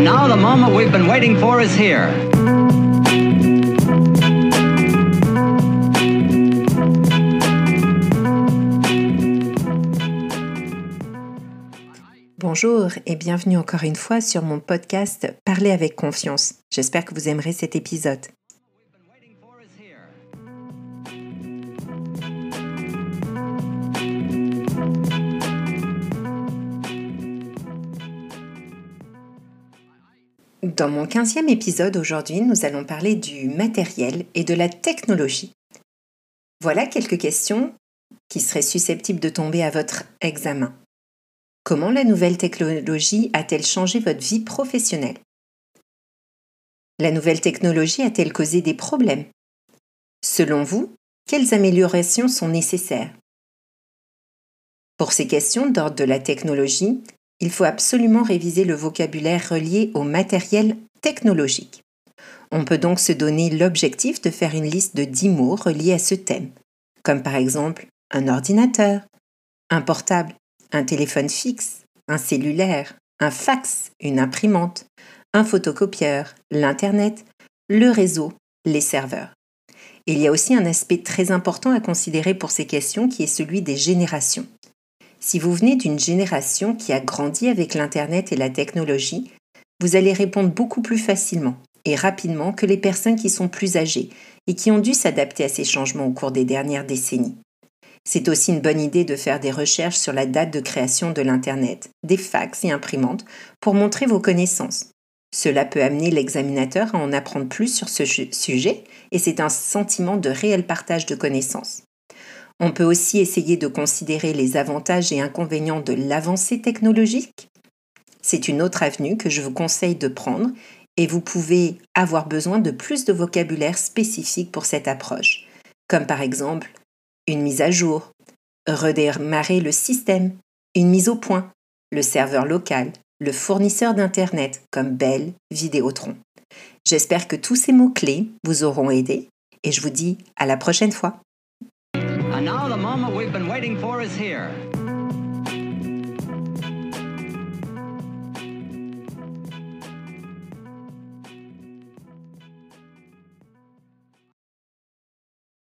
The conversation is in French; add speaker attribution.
Speaker 1: Now the moment we've been waiting for is here.
Speaker 2: Bonjour et bienvenue encore une fois sur mon podcast Parler avec confiance. J'espère que vous aimerez cet épisode. Dans mon quinzième épisode aujourd'hui, nous allons parler du matériel et de la technologie. Voilà quelques questions qui seraient susceptibles de tomber à votre examen. Comment la nouvelle technologie a-t-elle changé votre vie professionnelle? La nouvelle technologie a-t-elle causé des problèmes? Selon vous, quelles améliorations sont nécessaires? Pour ces questions d'ordre de la technologie, il faut absolument réviser le vocabulaire relié au matériel technologique. On peut donc se donner l'objectif de faire une liste de 10 mots reliés à ce thème, comme par exemple un ordinateur, un portable, un téléphone fixe, un cellulaire, un fax, une imprimante, un photocopieur, l'Internet, le réseau, les serveurs. Il y a aussi un aspect très important à considérer pour ces questions qui est celui des générations. Si vous venez d'une génération qui a grandi avec l'Internet et la technologie, vous allez répondre beaucoup plus facilement et rapidement que les personnes qui sont plus âgées et qui ont dû s'adapter à ces changements au cours des dernières décennies. C'est aussi une bonne idée de faire des recherches sur la date de création de l'Internet, des fax et imprimantes pour montrer vos connaissances. Cela peut amener l'examinateur à en apprendre plus sur ce sujet et c'est un sentiment de réel partage de connaissances. On peut aussi essayer de considérer les avantages et inconvénients de l'avancée technologique. C'est une autre avenue que je vous conseille de prendre et vous pouvez avoir besoin de plus de vocabulaire spécifique pour cette approche, comme par exemple une mise à jour, redémarrer le système, une mise au point, le serveur local, le fournisseur d'Internet comme Bell, Vidéotron. J'espère que tous ces mots-clés vous auront aidé et je vous dis à la prochaine fois.
Speaker 1: And now the moment we've been waiting for is here.